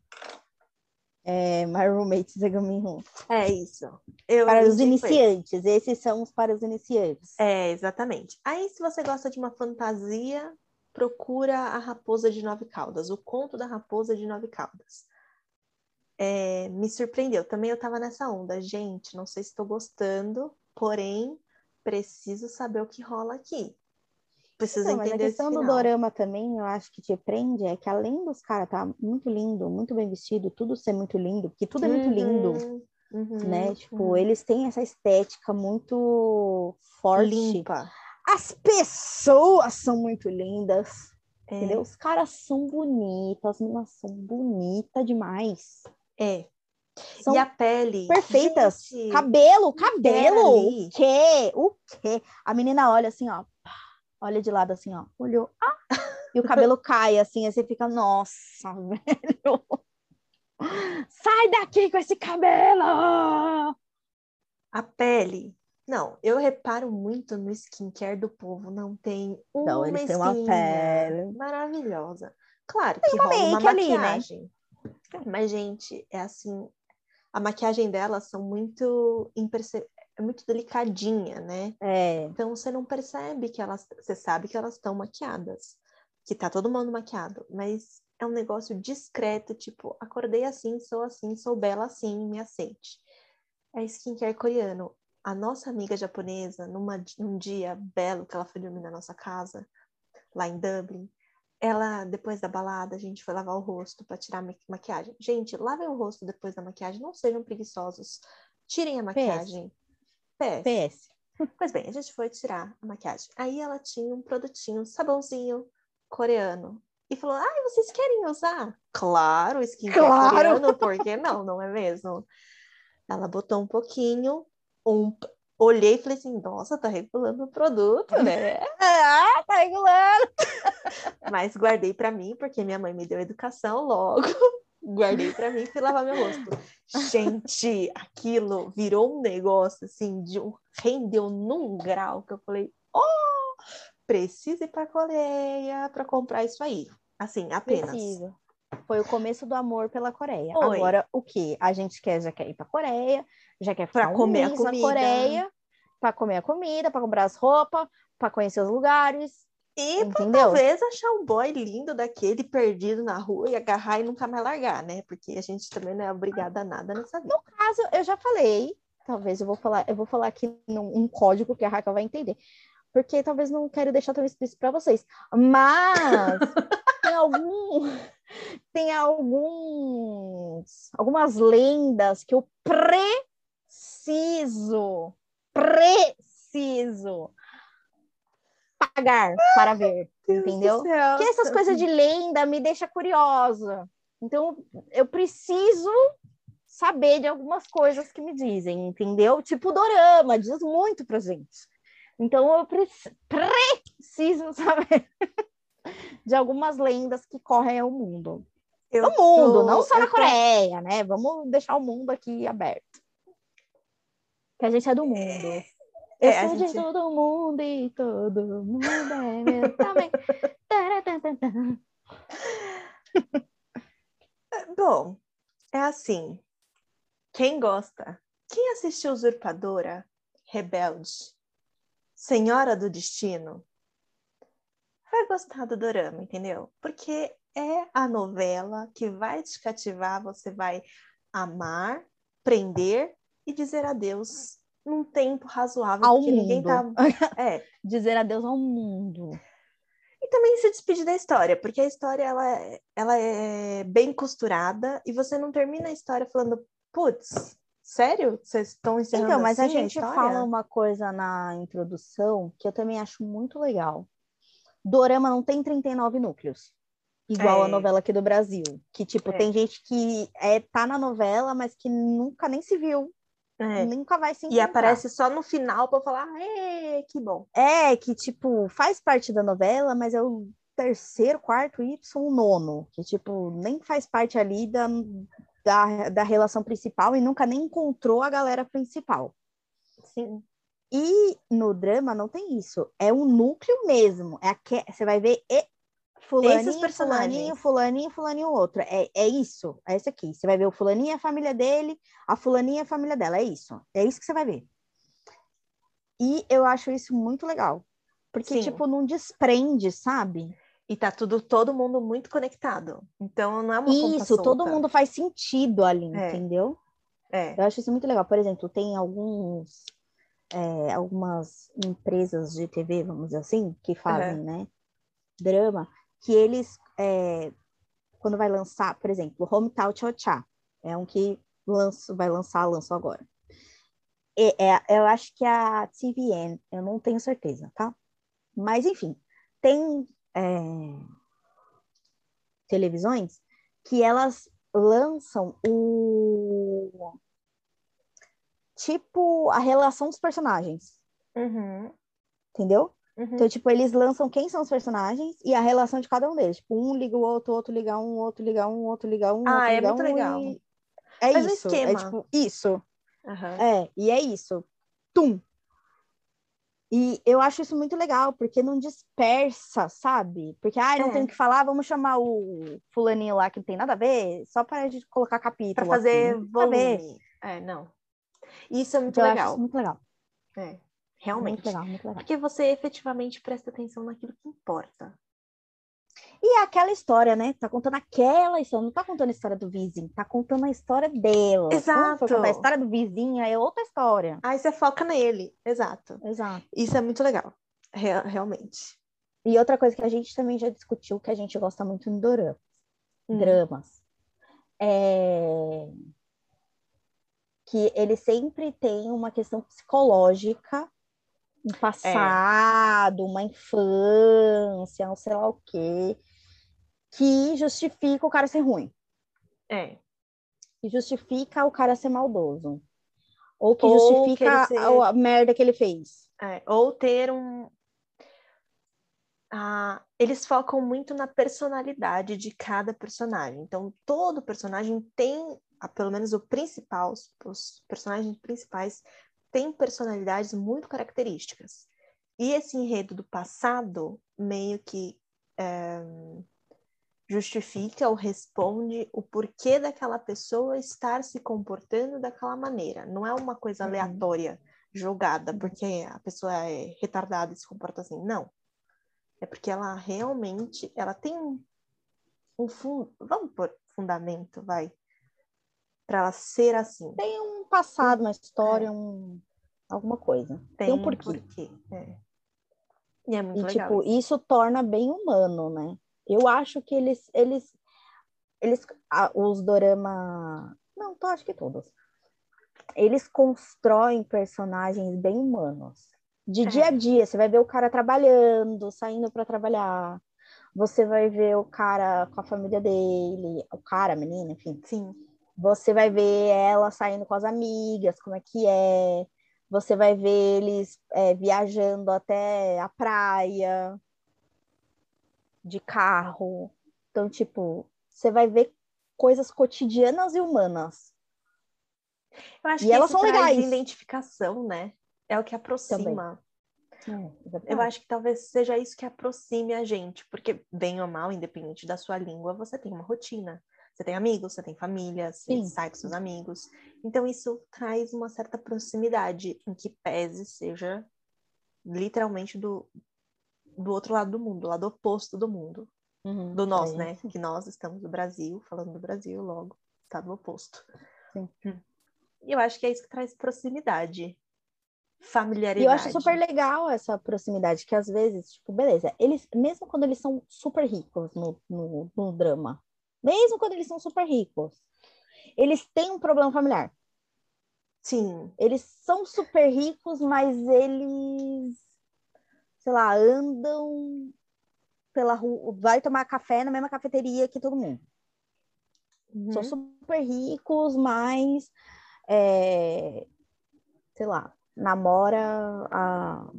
É, My Roommate Zegaminhu. É isso. Eu Para os iniciantes. Esses são os para os iniciantes. É, exatamente. Aí, se você gosta de uma fantasia, procura a Raposa de Nove Caudas, o conto da Raposa de Nove Caudas. É, me surpreendeu. Também eu tava nessa onda. Gente, não sei se estou gostando, porém, preciso saber o que rola aqui. Preciso Não, mas a entender questão do dorama também, eu acho que te prende, é que além dos caras tá muito lindo, muito bem vestido, tudo ser muito lindo, porque tudo é muito lindo, Uhum, uhum, né? Tipo, uhum. eles têm essa estética muito forte. limpa. As pessoas são muito lindas, É, entendeu? Os caras são bonitos, as meninas são bonitas demais. é. São E a pele. perfeitas. Gente, Cabelo, cabelo. O quê? O quê? A menina olha assim, ó. Olha de lado assim, ó. Olhou. Ah, e o cabelo cai assim, aí você fica, nossa, velho. Sai daqui com esse cabelo! A pele. Não, eu reparo muito no skincare do povo. Não tem uma Não, eles têm uma pele. maravilhosa. Claro que uma rola uma make ali, né? maquiagem. Mas, gente, é assim... A maquiagem delas são muito... imperce- É muito delicadinha, né? É, Então, você não percebe que elas... Você sabe que elas estão maquiadas. Que tá todo mundo maquiado. Mas é um negócio discreto, tipo... Acordei assim, sou assim, sou bela assim, me aceite. É skincare coreano. A nossa amiga japonesa, numa, num dia belo que ela foi dormir na nossa casa, lá em Dublin, ela, depois da balada, a gente foi lavar o rosto para tirar a ma- maquiagem. Gente, lavem o rosto depois da maquiagem, não sejam preguiçosos. Tirem a maquiagem. PS. PS. Pois bem, a gente foi tirar a maquiagem. Aí ela tinha um produtinho, um sabãozinho coreano. E falou: Ai, vocês querem usar? Claro, skincare Claro! coreano, por que não? Não é mesmo? Ela botou um pouquinho, um... olhei e falei assim: Nossa, tá regulando o produto, né? Ah, tá regulando! Mas guardei pra mim, porque minha mãe me deu educação logo. Guardei pra mim e fui lavar meu rosto. Gente, aquilo virou um negócio assim, de um... rendeu num grau que eu falei: Oh, preciso ir pra Coreia pra comprar isso aí. Assim, apenas. Preciso. Foi o começo do amor pela Coreia. Foi. Agora, o que? A gente quer, já quer ir pra Coreia, já quer Pra ficar um comer a comida. Coreia, para comer a comida, para comprar as roupas, para conhecer os lugares, E entendeu? talvez achar um boy lindo daquele perdido na rua e agarrar e nunca mais largar, né? Porque a gente também não é obrigada a nada nessa vida. No caso, eu já falei, talvez eu vou falar, eu vou falar aqui num um código que a Raquel vai entender. Porque talvez não quero deixar tão explícito para vocês. Mas tem algum tem alguns algumas lendas que eu preciso preciso pagar para ver, entendeu? Porque essas coisas de lenda me deixa curiosa. Então, eu preciso saber de algumas coisas que me dizem, entendeu? Tipo dorama, diz muito pra gente. Então, eu preci- preciso saber de algumas lendas que correm ao mundo. Eu No mundo, tô- não só na eu tô- Coreia, né? Vamos deixar o mundo aqui aberto. Que a gente é do mundo. Eu É, sou gente- de todo mundo e todo mundo é meu também. Bom, é assim. Quem gosta? Quem assistiu Usurpadora, Rebelde, Senhora do Destino, vai gostar do dorama, entendeu? Porque é a novela que vai te cativar, você vai amar, prender e dizer adeus num tempo razoável, Ao porque ninguém tá. mundo. É, Dizer adeus ao mundo. E também se despedir da história, porque a história ela, é- ela é bem costurada e você não termina a história falando, putz, sério? Vocês estão encerrando Então, mas a assim gente história?" fala uma coisa na introdução que eu também acho muito legal. Dorama não tem 39 núcleos. Igual É. a novela aqui do Brasil. Que, tipo, É. tem gente que é, tá na novela, mas que nunca nem se viu. É. Nunca vai se E encontrar. aparece só no final para falar, "Ê, que bom. É, que, tipo, faz parte da novela, mas é o terceiro, quarto, Y, nono. Que, tipo, nem faz parte ali da, da, da relação principal e nunca nem encontrou a galera principal. Sim. E no drama não tem isso. É um núcleo mesmo. É aque... Você vai ver fulaninho, personagens. fulaninho, fulaninho, fulaninho, outro. É, é isso. É esse aqui. Você vai ver o fulaninho e a família dele, a fulaninha e a família dela. É isso. É isso que você vai ver. E eu acho isso muito legal. Porque, Sim. tipo, não desprende, sabe? E tá tudo, todo mundo muito conectado. Então não é uma Isso, todo mundo faz sentido ali, É. entendeu? É. Eu acho isso muito legal. Por exemplo, tem alguns, é, algumas empresas de TV, vamos dizer assim, que fazem, né, drama, que eles, é, quando vai lançar, por exemplo, Hometown Cha Cha, é um que lanço, vai lançar, lançou agora. É, é- eu acho que é a TVN, eu não tenho certeza, tá? Mas, enfim, tem é, televisões que elas lançam o tipo a relação dos personagens, Uhum. entendeu? Uhum. Então, tipo, eles lançam quem são os personagens e a relação de cada um deles. Tipo, um liga o outro, outro liga um, outro liga um, outro liga um, Ah, outro é liga muito um. legal. E... É Faz um isso. É esquema. tipo, isso. Aham. É, e é isso. Tum. E eu acho isso muito legal, porque não dispersa, sabe? Porque, ah, não É. tenho o que falar, vamos chamar o fulaninho lá que não tem nada a ver, só para a gente colocar capítulo. Pra fazer ver. volume. É, não. Isso é muito Então, eu acho legal. isso muito legal. É, realmente. Muito legal, muito legal. Porque você efetivamente presta atenção naquilo que importa. E é aquela história, né? Tá contando aquela história, não tá contando a história do vizinho, tá contando a história dela. Exato. a história do vizinho, é outra história. Aí você foca nele. Exato. Exato. Isso é muito legal. Rea- realmente. E outra coisa que a gente também já discutiu, que a gente gosta muito no dorama, Hum. dramas, é que ele sempre tem uma questão psicológica, um passado, uma infância, um sei lá o quê, que justifica o cara ser ruim. É. que justifica o cara ser maldoso. Ou que Ou justifica que ser- a, merda que ele fez. É, ou ter um. Ah, eles focam muito na personalidade de cada personagem. Então, todo personagem tem, pelo menos o principal, os personagens principais têm personalidades muito características. E esse enredo do passado meio que é, justifica ou responde o porquê daquela pessoa estar se comportando daquela maneira. Não é uma coisa Uhum. aleatória, jogada, porque a pessoa é retardada e se comporta assim. Não. É porque ela realmente, ela tem um, um fundo, vamos por fundamento, vai, para ela ser assim. Tem um passado, uma história, um, alguma coisa. Tem, um porquê. é. E é muito E, legal. tipo, isso. isso torna bem humano, né? Eu acho que eles, eles, eles, ah, os dorama, não, tô, acho que todos, eles constroem personagens bem humanos. De É. dia a dia, você vai ver o cara trabalhando, saindo para trabalhar. Você vai ver o cara com a família dele, o cara, a menina, enfim. Sim. Você vai ver ela saindo com as amigas, como é que é. Você vai ver eles é, viajando até a praia de carro. Então, tipo, você vai ver coisas cotidianas e humanas. Eu acho E que elas são legais. identificação, né? É o que aproxima. É, Eu acho que talvez seja isso que aproxime a gente, porque, bem ou mal, independente da sua língua, você tem uma rotina. Você tem amigos, você tem família, você Sim. sai com seus amigos. Então, isso traz uma certa proximidade, em que pese seja literalmente do, do outro lado do mundo, do lado oposto do mundo. Uhum, Do nós, é né? Que nós estamos no Brasil, falando do Brasil, logo, estado oposto. Sim. Hum. E eu acho que é isso que traz proximidade. E Familiaridade. eu acho super legal essa proximidade, que às vezes, tipo, beleza, eles, mesmo quando eles são super ricos no, no, no drama, mesmo quando eles são super ricos, eles têm um problema familiar. Sim, Eles são super ricos, mas eles, sei lá, andam pela rua, vai tomar café na mesma cafeteria que todo mundo. Uhum. São super ricos, mas, é, sei lá, namora a...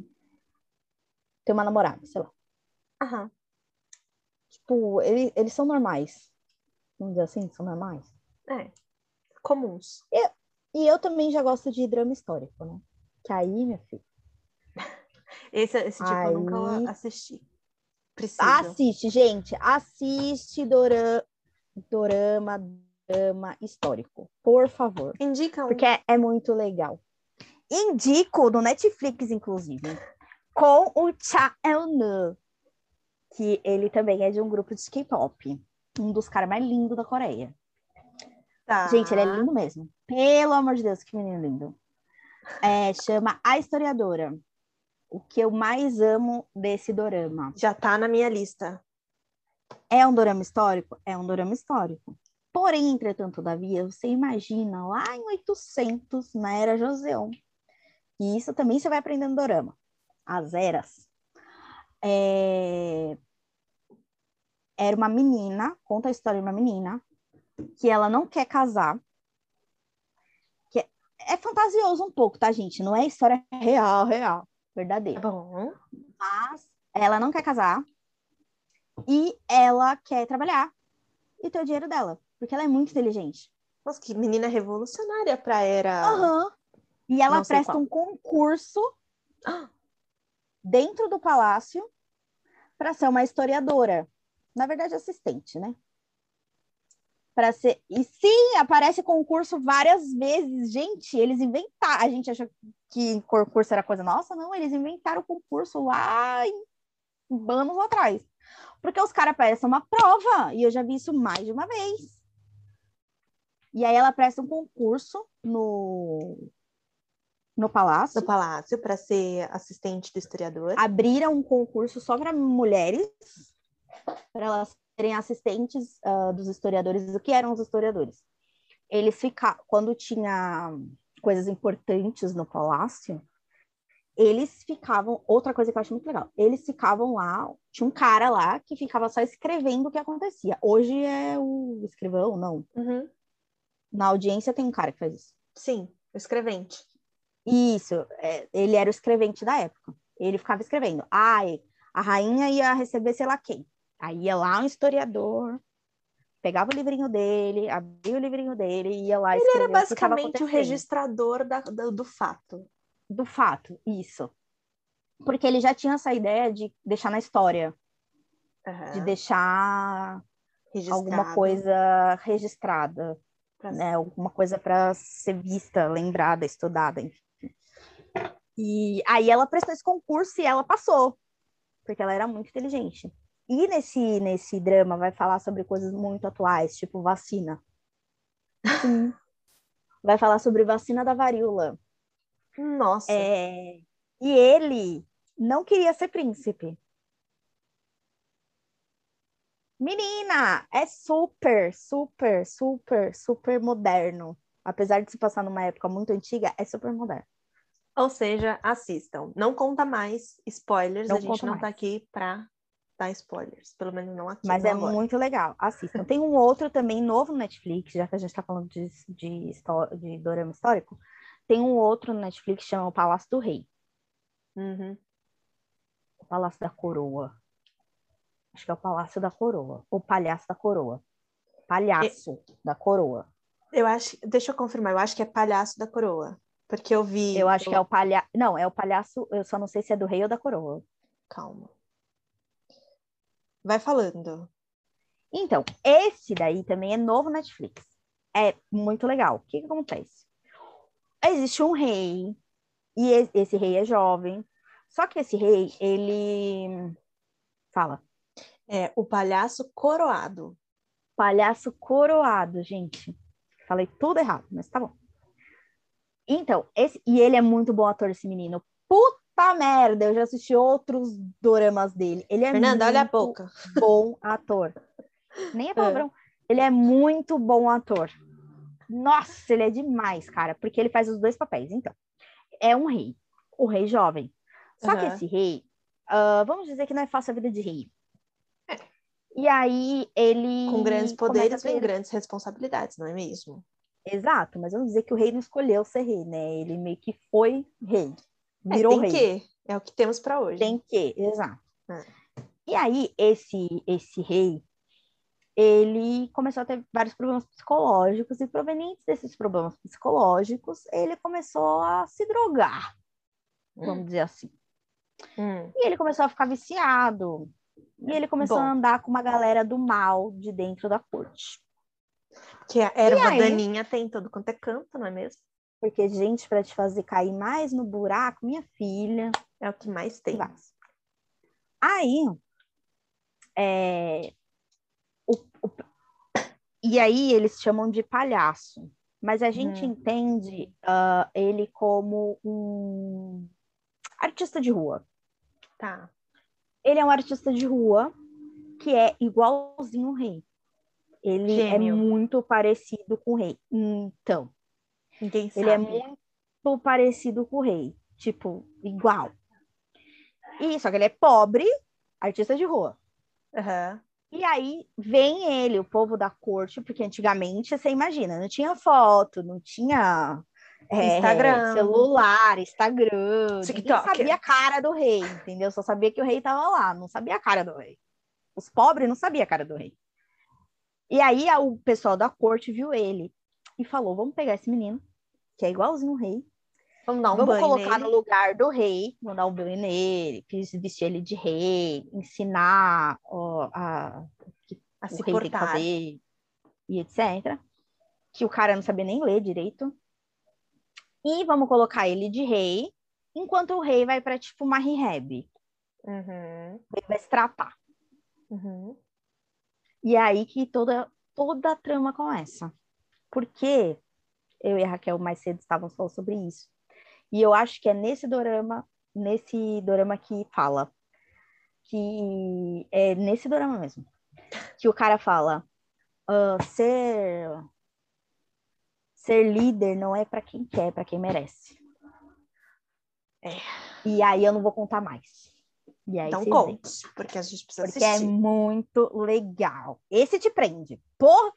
Tem uma namorada, sei lá. Aham. Tipo, ele, eles são normais. Vamos dizer assim, são normais. É. Comuns. E eu também já gosto de drama histórico, né? Que aí, minha filha, Esse, esse tipo eu nunca Aí- assisti. Preciso. assiste, gente, assiste dorama, dorama, drama histórico, por favor. Indica um. Porque é, é muito legal. Indico no Netflix, inclusive, com o Cha Eun-nu, que ele também é de um grupo de K-pop. Um dos caras mais lindos da Coreia. Tá. Gente, ele é lindo mesmo. Pelo amor de Deus, que menino lindo. É, chama A Historiadora. O que eu mais amo desse dorama. Já tá na minha lista. É um dorama histórico? É um dorama histórico. Porém, entretanto, todavia, você imagina lá em 800, na Era Joseon. E isso também você vai aprendendo dorama. As eras. É... Era uma menina, conta a história de uma menina, que ela não quer casar. Que é, é fantasioso um pouco, tá, gente? Não é história real, real, Tá verdadeira. bom. Mas ela não quer casar e ela quer trabalhar e ter o dinheiro dela, porque ela é muito inteligente. Nossa, que menina revolucionária pra era. Aham. E ela Não presta um concurso dentro do palácio para ser uma historiadora. Na verdade, assistente, né? Para ser. E sim, aparece concurso várias vezes. Gente, eles inventaram. A gente achou que concurso era coisa nossa, não, eles inventaram o concurso lá em anos atrás. Porque os caras prestam uma prova, e eu já vi isso mais de uma vez. E aí ela presta um concurso no, no palácio. No palácio para ser assistente do historiador. abriram um concurso só para mulheres, para elas serem assistentes ah, dos historiadores. O que eram os historiadores? Eles ficavam, quando tinha coisas importantes no palácio, eles ficavam. Outra coisa que eu acho muito legal, eles ficavam lá. Tinha um cara lá que ficava só escrevendo o que acontecia. Hoje é o escrivão, não. Uhum. Na audiência tem um cara que faz isso. Sim, o escrevente. Isso, é, ele era o escrevente da época. Ele ficava escrevendo. Ai, a rainha ia receber sei lá quem. Aí ia lá um historiador, pegava o livrinho dele, abria o livrinho dele e ia lá Ele era o basicamente o acontecendo. registrador da- do, do fato. do fato, isso. Porque ele já tinha essa ideia de deixar na história, Aham. de deixar Registrado alguma coisa registrada, pra- né? Alguma coisa para ser vista, lembrada, estudada, enfim. E aí ela prestou esse concurso e ela passou, porque ela era muito inteligente. E nesse, nesse drama vai falar sobre coisas muito atuais, tipo vacina. Sim. Vai falar sobre vacina da varíola. Nossa. É, E ele não queria ser príncipe. Menina, é super, super, super, super moderno. Apesar de se passar numa época muito antiga, é super moderno. Ou seja, assistam. Não conta mais spoilers. Não a gente não tá mais. aqui pra dar spoilers. Pelo menos não aqui. Mas é agora. muito legal. Assistam. Tem um outro também novo no Netflix, já que a gente está falando de, de, de dorama histórico. Tem um outro no Netflix que chama O Palácio do Rei. Uhum. O Palácio da Coroa. Acho que é o Palácio da Coroa. O Palhaço da Coroa. Palhaço da Coroa. Eu acho. Deixa eu confirmar. Eu acho que é Palhaço da Coroa. Porque eu vi. Eu acho que é o palhaço. Não, é o palhaço. Eu só não sei se é do rei ou da coroa. Calma. Vai falando. Então, esse daí também é novo Netflix. É muito legal. O que, que acontece? Existe um rei, e esse rei é jovem. Só que esse rei, ele. Fala. É o Palhaço Coroado. Palhaço coroado, gente. Falei tudo errado, mas tá bom. Então, esse, e ele é muito bom ator, esse menino. Puta merda, eu já assisti outros doramas dele. Ele é Fernanda, olha a muito boca. bom ator. Nem é palavrão. Ele é muito bom ator. Nossa, ele é demais, cara, porque ele faz os dois papéis. Então, é um rei, o rei jovem. Só que Aham. esse rei, ah, vamos dizer que não é fácil a vida de rei. E aí ele. Com grandes poderes vem grandes responsabilidades, não é mesmo? Exato, mas vamos dizer que o rei não escolheu ser rei, né? Ele meio que foi rei. É, Virou tem rei. que. É o que temos para hoje. Tem que, exato. É. E aí, esse, esse rei, ele começou a ter vários problemas psicológicos, e provenientes desses problemas psicológicos, ele começou a se drogar, vamos dizer assim. Hum. E ele começou a ficar viciado. E ele começou Bom. a andar com uma galera do mal de dentro da corte. Que a erva aí? daninha tem em todo quanto é canto, não é mesmo? Porque, gente, para te fazer cair mais no buraco, minha filha, É o que mais tem. Aí, é, o- o- e aí eles chamam de palhaço, mas a gente Hum. entende ah, ele como um artista de rua. Tá. Ele é um artista de rua que é igualzinho o rei. Ele Gêmeo. é muito parecido com o rei. Então, Ninguém sabe. ele é muito parecido com o rei, tipo, igual. E só que ele é pobre, artista de rua. Aham. E aí vem ele, o povo da corte, porque antigamente você imagina, não tinha foto, não tinha É, Instagram. celular, Instagram. Ninguém TikTok. sabia a cara do rei, entendeu? Só sabia que o rei tava lá, não sabia a cara do rei. Os pobres não sabiam a cara do rei. E aí o pessoal da corte viu ele e falou: vamos pegar esse menino, que é igualzinho o rei, Vamos dar um vamos banho colocar nele. no lugar do rei, vamos dar um banho nele, vestir ele de rei, ensinar ó, a, a o se rei tem que portar. fazer e etc. Que o cara não sabia nem ler direito. E vamos colocar ele de rei, enquanto o rei vai para tipo uma rehab. Uhum, Ele vai se tratar. uhum. E é aí que toda, toda a trama começa. Porque eu e a Raquel mais cedo estávamos falando sobre isso. E eu acho que é nesse dorama, nesse dorama que fala. Que é nesse dorama mesmo. Que o cara fala: "Ah, ser ser líder não é para quem quer, é para quem merece. É. E aí eu não vou contar mais. E aí Então conte, porque a gente precisa Porque é assistir. muito legal. Esse te prende. Por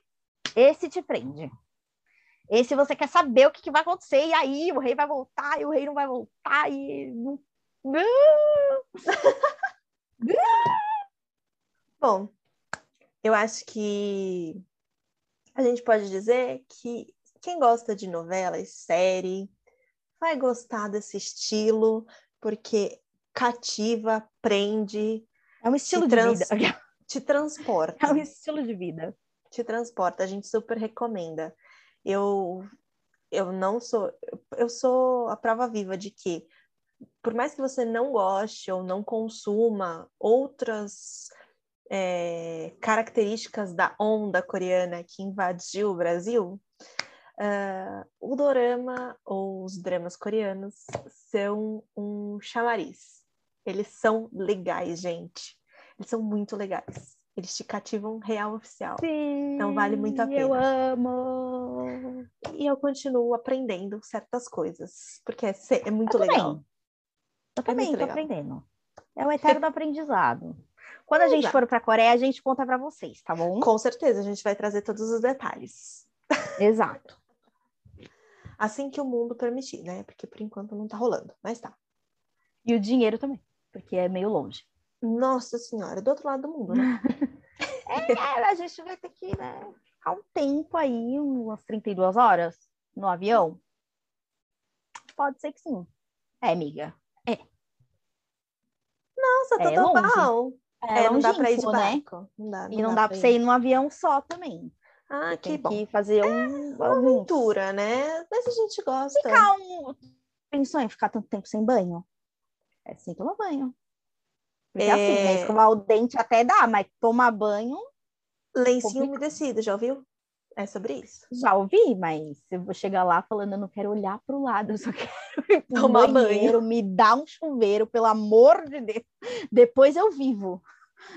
esse te prende. Esse você quer saber o que, que vai acontecer, e aí o rei vai voltar, e o rei não vai voltar, e. Bom, eu acho que a gente pode dizer que quem gosta de novelas, série, vai gostar desse estilo, porque cativa, prende, É um estilo de vida. te transporta. É um estilo de vida. te transporta, a gente super recomenda. Eu eu não sou eu sou a prova viva de que por mais que você não goste ou não consuma outras é, características da onda coreana que invadiu o Brasil, ah, o dorama ou os dramas coreanos são um chamariz. Eles são legais, gente. Eles são muito legais. Eles te cativam real oficial. Sim, Então vale muito a Eu pena. amo. E eu continuo aprendendo certas coisas, porque é, é muito Eu também. legal. Eu também muito tô legal. aprendendo. É o eterno aprendizado. Quando a gente for para Coreia, a gente conta para vocês, tá bom? Com certeza, a gente vai trazer todos os detalhes. Exato. Assim que o mundo permitir, né? Porque por enquanto não tá rolando, mas tá. E o dinheiro também, porque é meio longe. Nossa senhora, do outro lado do mundo, né? É, a gente vai ter que né, ficar um tempo aí, umas 32 horas no avião. Pode ser que sim. É, amiga. Nossa, É tá tão longe. bom. É, É, não dá pra ir de né? barco. Não dá, E não dá pra você ir num avião só também. Ah, Você que tem bom. que fazer um, Uma alguns. aventura, né? Mas a gente gosta. Ficar um. Pensou em ficar tanto tempo sem banho? É sem tomar banho. Porque É. assim, né? Escovar o dente até dá, mas tomar banho, Lencinho complicado. umedecido, já ouviu? É sobre isso. já ouvi, mas eu vou chegar lá falando, eu não quero olhar pro lado, eu só quero ir pro Tomar banheiro, me dá um chuveiro, pelo amor de Deus. Depois eu vivo.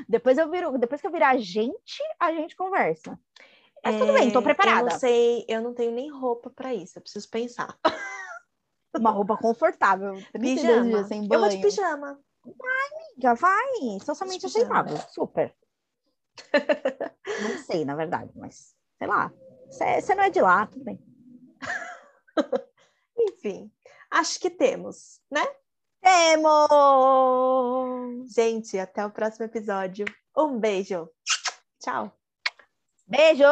Depois eu viro, depois que eu virar gente, a gente conversa. Mas tudo bem, tô É, Eu preparada. não sei, eu não tenho nem roupa pra isso, eu preciso pensar. Uma roupa confortável. 32 Pijama. Eu banho. vou de pijama. Vai, socialmente De pijama. aceitável, super. Não sei, na verdade, mas sei lá. Você não é de lá, tudo bem. Enfim, acho que temos, né? Temos! Gente, até o próximo episódio. Um beijo. Tchau. Beijo!